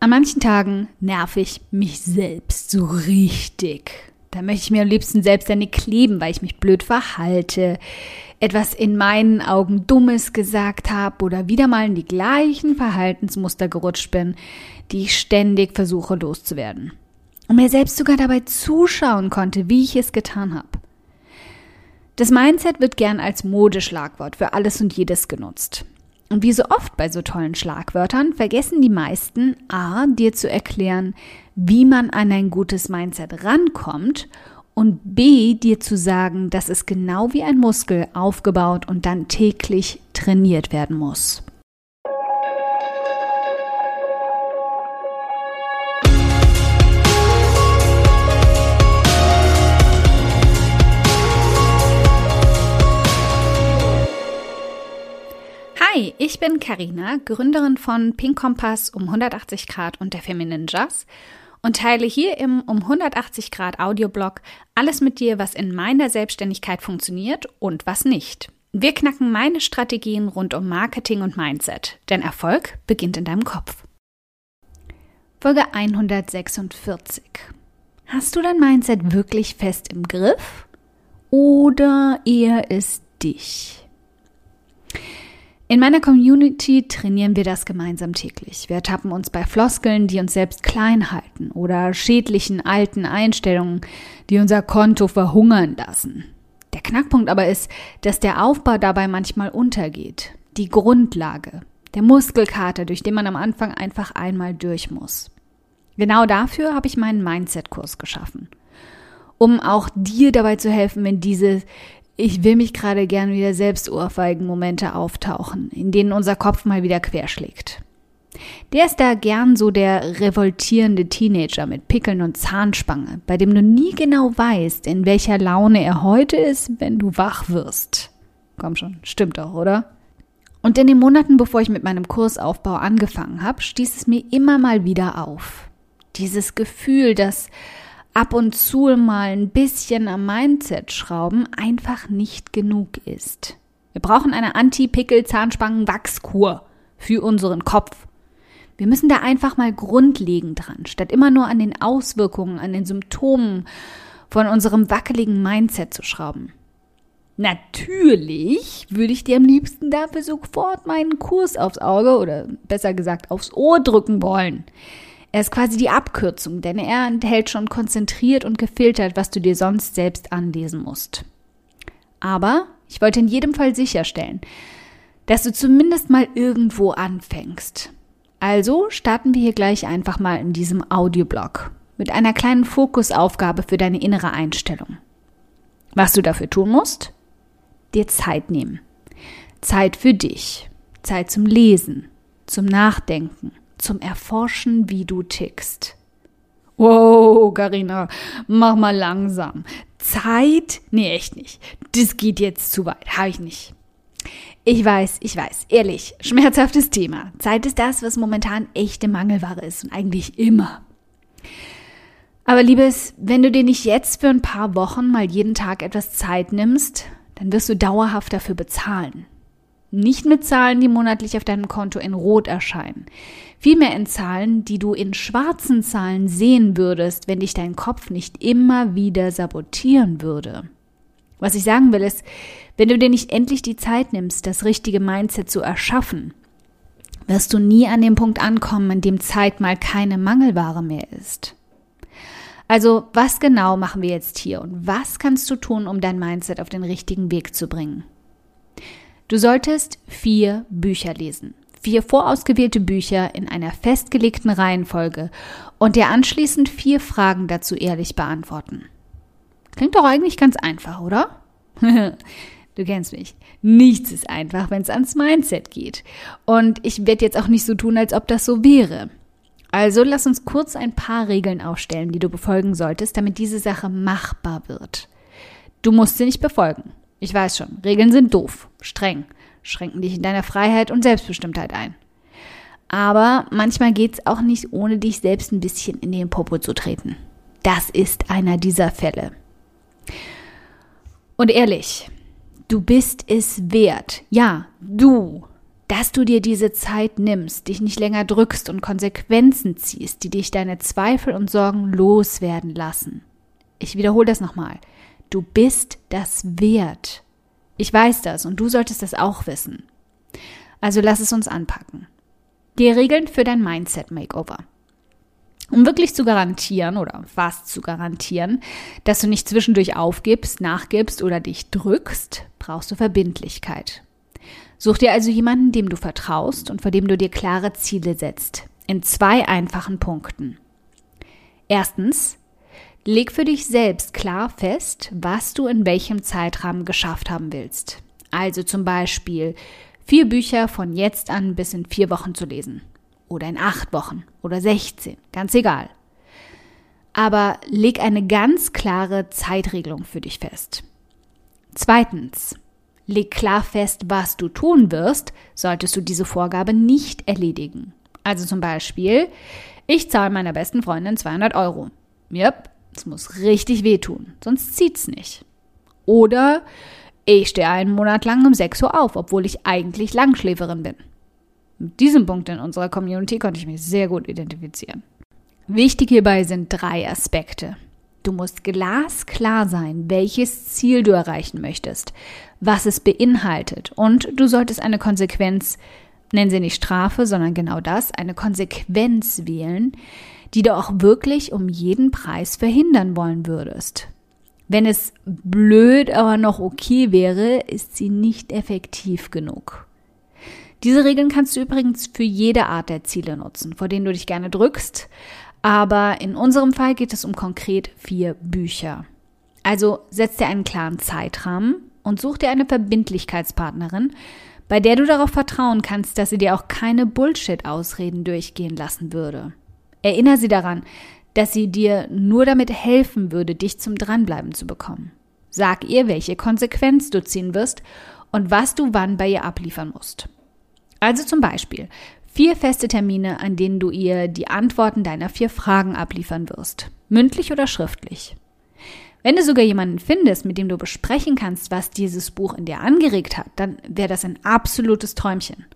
An manchen Tagen nerv ich mich selbst so richtig. Da möchte ich mir am liebsten selbst eine kleben, weil ich mich blöd verhalte, etwas in meinen Augen Dummes gesagt habe oder wieder mal in die gleichen Verhaltensmuster gerutscht bin, die ich ständig versuche loszuwerden. Und mir selbst sogar dabei zuschauen konnte, wie ich es getan habe. Das Mindset wird gern als Modeschlagwort für alles und jedes genutzt. Und wie so oft bei so tollen Schlagwörtern vergessen die meisten A, dir zu erklären, wie man an ein gutes Mindset rankommt und B, dir zu sagen, dass es genau wie ein Muskel aufgebaut und dann täglich trainiert werden muss. Hi, ich bin Karina, Gründerin von Pink Kompass um 180 Grad und der Feminine Jazz und teile hier im um 180 Grad Audioblog alles mit dir, was in meiner Selbstständigkeit funktioniert und was nicht. Wir knacken meine Strategien rund um Marketing und Mindset, denn Erfolg beginnt in deinem Kopf. Folge 146. Hast du dein Mindset wirklich fest im Griff oder eher es dich? In meiner Community trainieren wir das gemeinsam täglich. Wir ertappen uns bei Floskeln, die uns selbst klein halten oder schädlichen alten Einstellungen, die unser Konto verhungern lassen. Der Knackpunkt aber ist, dass der Aufbau dabei manchmal untergeht. Die Grundlage, der Muskelkater, durch den man am Anfang einfach einmal durch muss. Genau dafür habe ich meinen Mindset-Kurs geschaffen. Um auch dir dabei zu helfen, wenn diese ich will mich gerade gern wieder selbst ohrfeigen Momente auftauchen, in denen unser Kopf mal wieder querschlägt. Der ist da gern so der revoltierende Teenager mit Pickeln und Zahnspange, bei dem du nie genau weißt, in welcher Laune er heute ist, wenn du wach wirst. Komm schon, stimmt doch, oder? Und in den Monaten, bevor ich mit meinem Kursaufbau angefangen habe, stieß es mir immer mal wieder auf. Dieses Gefühl, dass ab und zu mal ein bisschen am Mindset schrauben einfach nicht genug ist. Wir brauchen eine Anti-Pickel-Zahnspangen-Wachskur für unseren Kopf. Wir müssen da einfach mal grundlegend dran, statt immer nur an den Auswirkungen, an den Symptomen von unserem wackeligen Mindset zu schrauben. Natürlich würde ich dir am liebsten dafür sofort meinen Kurs aufs Auge oder besser gesagt aufs Ohr drücken wollen. Er ist quasi die Abkürzung, denn er enthält schon konzentriert und gefiltert, was du dir sonst selbst anlesen musst. Aber ich wollte in jedem Fall sicherstellen, dass du zumindest mal irgendwo anfängst. Also starten wir hier gleich einfach mal in diesem Audioblog mit einer kleinen Fokusaufgabe für deine innere Einstellung. Was du dafür tun musst? Dir Zeit nehmen. Zeit für dich. Zeit zum Lesen, zum Nachdenken, zum Erforschen, wie du tickst. Wow, Karina, mach mal langsam. Zeit? Nee, echt nicht. Das geht jetzt zu weit. Habe ich nicht. Ich weiß, ich weiß, ehrlich, schmerzhaftes Thema. Zeit ist das, was momentan echte Mangelware ist und eigentlich immer. Aber liebes, wenn du dir nicht jetzt für ein paar Wochen mal jeden Tag etwas Zeit nimmst, dann wirst du dauerhaft dafür bezahlen. Nicht mit Zahlen, die monatlich auf deinem Konto in Rot erscheinen. Vielmehr in Zahlen, die du in schwarzen Zahlen sehen würdest, wenn dich dein Kopf nicht immer wieder sabotieren würde. Was ich sagen will ist, wenn du dir nicht endlich die Zeit nimmst, das richtige Mindset zu erschaffen, wirst du nie an dem Punkt ankommen, in dem Zeit mal keine Mangelware mehr ist. Also, was genau machen wir jetzt hier und was kannst du tun, um dein Mindset auf den richtigen Weg zu bringen? Du solltest vier Bücher lesen. Vier vorausgewählte Bücher in einer festgelegten Reihenfolge und dir anschließend vier Fragen dazu ehrlich beantworten. Klingt doch eigentlich ganz einfach, oder? du kennst mich. Nichts ist einfach, wenn es ans Mindset geht. Und ich werde jetzt auch nicht so tun, als ob das so wäre. Also lass uns kurz ein paar Regeln aufstellen, die du befolgen solltest, damit diese Sache machbar wird. Du musst sie nicht befolgen. Ich weiß schon, Regeln sind doof, streng, schränken dich in deiner Freiheit und Selbstbestimmtheit ein. Aber manchmal geht's auch nicht, ohne dich selbst ein bisschen in den Popo zu treten. Das ist einer dieser Fälle. Und ehrlich, du bist es wert. Ja, du. dass du dir diese Zeit nimmst, dich nicht länger drückst und Konsequenzen ziehst, die dich deine Zweifel und Sorgen loswerden lassen. Ich wiederhole das nochmal. Du bist das wert. Ich weiß das und du solltest das auch wissen. Also lass es uns anpacken. Die Regeln für dein Mindset Makeover. Um wirklich zu garantieren oder fast zu garantieren, dass du nicht zwischendurch aufgibst, nachgibst oder dich drückst, brauchst du Verbindlichkeit. Such dir also jemanden, dem du vertraust und vor dem du dir klare Ziele setzt. In zwei einfachen Punkten. Erstens, leg für dich selbst klar fest, was du in welchem Zeitrahmen geschafft haben willst. Also zum Beispiel vier Bücher von jetzt an bis in vier Wochen zu lesen oder in acht Wochen oder 16, ganz egal. Aber leg eine ganz klare Zeitregelung für dich fest. Zweitens, leg klar fest, was du tun wirst, solltest du diese Vorgabe nicht erledigen. Also zum Beispiel, ich zahle meiner besten Freundin 200 Euro. Yep, es muss richtig wehtun, sonst zieht's nicht. Oder ich stehe einen Monat lang um 6 Uhr auf, obwohl ich eigentlich Langschläferin bin. Mit diesem Punkt in unserer Community konnte ich mich sehr gut identifizieren. Wichtig hierbei sind drei Aspekte. Du musst glasklar sein, welches Ziel du erreichen möchtest, was es beinhaltet und du solltest eine Konsequenz, nennen sie nicht Strafe, sondern genau das, eine Konsequenz wählen, die du auch wirklich um jeden Preis verhindern wollen würdest. Wenn es blöd, aber noch okay wäre, ist sie nicht effektiv genug. Diese Regeln kannst du übrigens für jede Art der Ziele nutzen, vor denen du dich gerne drückst. Aber in unserem Fall geht es um konkret vier Bücher. Also setz dir einen klaren Zeitrahmen und such dir eine Verbindlichkeitspartnerin, bei der du darauf vertrauen kannst, dass sie dir auch keine Bullshit-Ausreden durchgehen lassen würde. Erinnere sie daran, dass sie dir nur damit helfen würde, dich zum Dranbleiben zu bekommen. Sag ihr, welche Konsequenz du ziehen wirst und was du wann bei ihr abliefern musst. Also zum Beispiel vier feste Termine, an denen du ihr die Antworten deiner vier Fragen abliefern wirst, mündlich oder schriftlich. Wenn du sogar jemanden findest, mit dem du besprechen kannst, was dieses Buch in dir angeregt hat, dann wäre das ein absolutes Träumchen.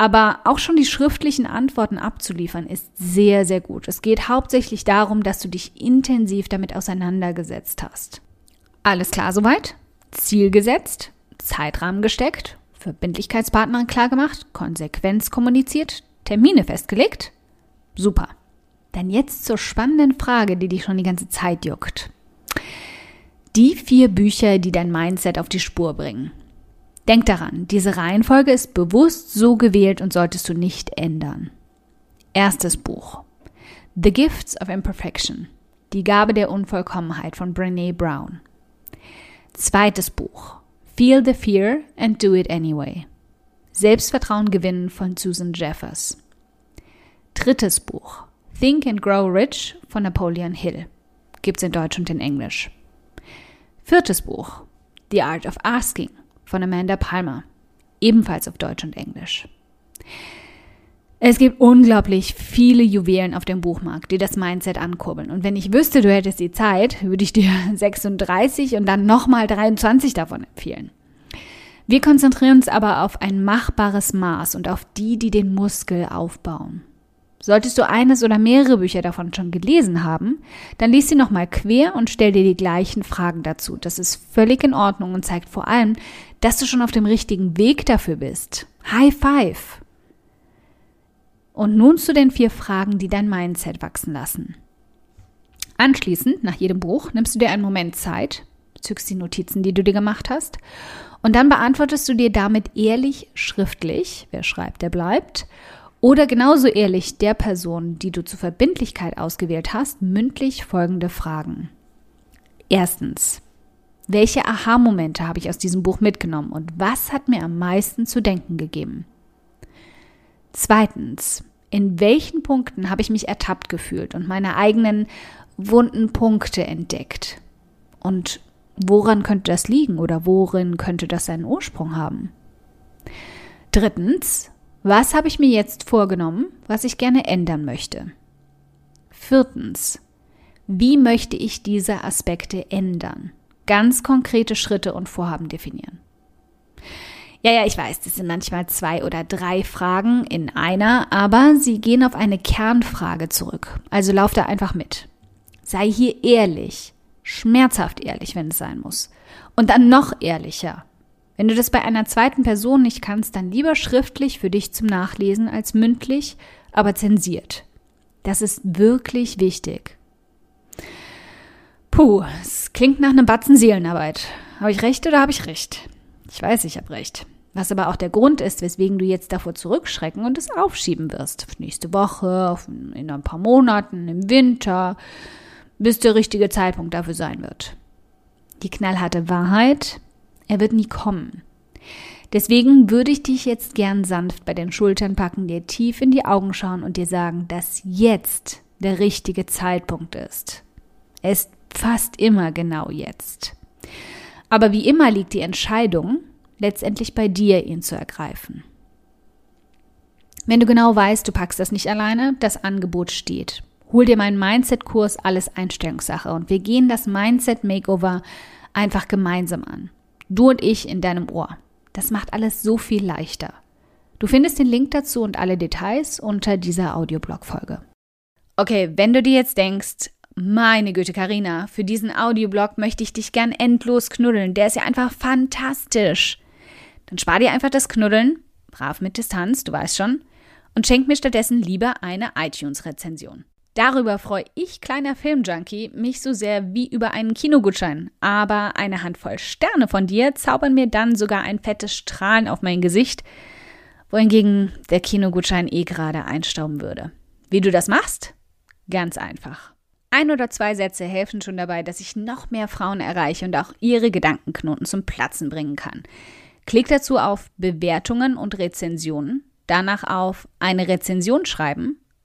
Aber auch schon die schriftlichen Antworten abzuliefern ist sehr, sehr gut. Es geht hauptsächlich darum, dass du dich intensiv damit auseinandergesetzt hast. Alles klar soweit? Ziel gesetzt? Zeitrahmen gesteckt? Verbindlichkeitspartnerin klargemacht, Konsequenz kommuniziert, Termine festgelegt? Super. Dann jetzt zur spannenden Frage, die dich schon die ganze Zeit juckt. Die vier Bücher, die dein Mindset auf die Spur bringen. Denk daran, diese Reihenfolge ist bewusst so gewählt und solltest du nicht ändern. Erstes Buch. The Gifts of Imperfection. Die Gabe der Unvollkommenheit von Brene Brown. Zweites Buch. Feel the Fear and Do It Anyway. Selbstvertrauen gewinnen von Susan Jeffers. Drittes Buch. Think and Grow Rich von Napoleon Hill. Gibt's in Deutsch und in Englisch. Viertes Buch. The Art of Asking von Amanda Palmer. Ebenfalls auf Deutsch und Englisch. Es gibt unglaublich viele Juwelen auf dem Buchmarkt, die das Mindset ankurbeln. Und wenn ich wüsste, du hättest die Zeit, würde ich dir 36 und dann nochmal 23 davon empfehlen. Wir konzentrieren uns aber auf ein machbares Maß und auf die, die den Muskel aufbauen. Solltest du eines oder mehrere Bücher davon schon gelesen haben, dann lies sie nochmal quer und stell dir die gleichen Fragen dazu. Das ist völlig in Ordnung und zeigt vor allem, dass du schon auf dem richtigen Weg dafür bist. High five! Und nun zu den vier Fragen, die dein Mindset wachsen lassen. Anschließend, nach jedem Buch, nimmst du dir einen Moment Zeit, zückst die Notizen, die du dir gemacht hast, und dann beantwortest du dir damit ehrlich schriftlich, wer schreibt, der bleibt, oder genauso ehrlich der Person, die du zur Verbindlichkeit ausgewählt hast, mündlich folgende Fragen. Erstens, welche Aha-Momente habe ich aus diesem Buch mitgenommen und was hat mir am meisten zu denken gegeben? Zweitens, in welchen Punkten habe ich mich ertappt gefühlt und meine eigenen wunden Punkte entdeckt? Und woran könnte das liegen oder worin könnte das seinen Ursprung haben? Drittens, was habe ich mir jetzt vorgenommen, was ich gerne ändern möchte? Viertens, wie möchte ich diese Aspekte ändern? Ganz konkrete Schritte und Vorhaben definieren. Ja, ja, ich weiß, das sind manchmal zwei oder drei Fragen in einer, aber sie gehen auf eine Kernfrage zurück. Also lauf da einfach mit. Sei hier ehrlich, schmerzhaft ehrlich, wenn es sein muss. Und dann noch ehrlicher. Wenn du das bei einer zweiten Person nicht kannst, dann lieber schriftlich für dich zum Nachlesen als mündlich, aber zensiert. Das ist wirklich wichtig. Puh, es klingt nach einem Batzen Seelenarbeit. Habe ich recht oder habe ich recht? Ich weiß, ich habe recht. Was aber auch der Grund ist, weswegen du jetzt davor zurückschrecken und es aufschieben wirst. Auf nächste Woche, auf, in ein paar Monaten, im Winter, bis der richtige Zeitpunkt dafür sein wird. Die knallharte Wahrheit, er wird nie kommen. Deswegen würde ich dich jetzt gern sanft bei den Schultern packen, dir tief in die Augen schauen und dir sagen, dass jetzt der richtige Zeitpunkt ist. Er ist fast immer genau jetzt. Aber wie immer liegt die Entscheidung letztendlich bei dir, ihn zu ergreifen. Wenn du genau weißt, du packst das nicht alleine, das Angebot steht. Hol dir meinen Mindset-Kurs, alles Einstellungssache und wir gehen das Mindset-Makeover einfach gemeinsam an. Du und ich in deinem Ohr. Das macht alles so viel leichter. Du findest den Link dazu und alle Details unter dieser Audioblog-Folge. Okay, wenn du dir jetzt denkst, meine Güte, Karina, für diesen Audioblog möchte ich dich gern endlos knuddeln. Der ist ja einfach fantastisch. Dann spar dir einfach das Knuddeln, brav mit Distanz, du weißt schon, und schenk mir stattdessen lieber eine iTunes-Rezension. Darüber freue ich, kleiner Filmjunkie, mich so sehr wie über einen Kinogutschein. Aber eine Handvoll Sterne von dir zaubern mir dann sogar ein fettes Strahlen auf mein Gesicht, wohingegen der Kinogutschein eh gerade einstauben würde. Wie du das machst? Ganz einfach. Ein oder zwei Sätze helfen schon dabei, dass ich noch mehr Frauen erreiche und auch ihre Gedankenknoten zum Platzen bringen kann. Klick dazu auf Bewertungen und Rezensionen, danach auf eine Rezension schreiben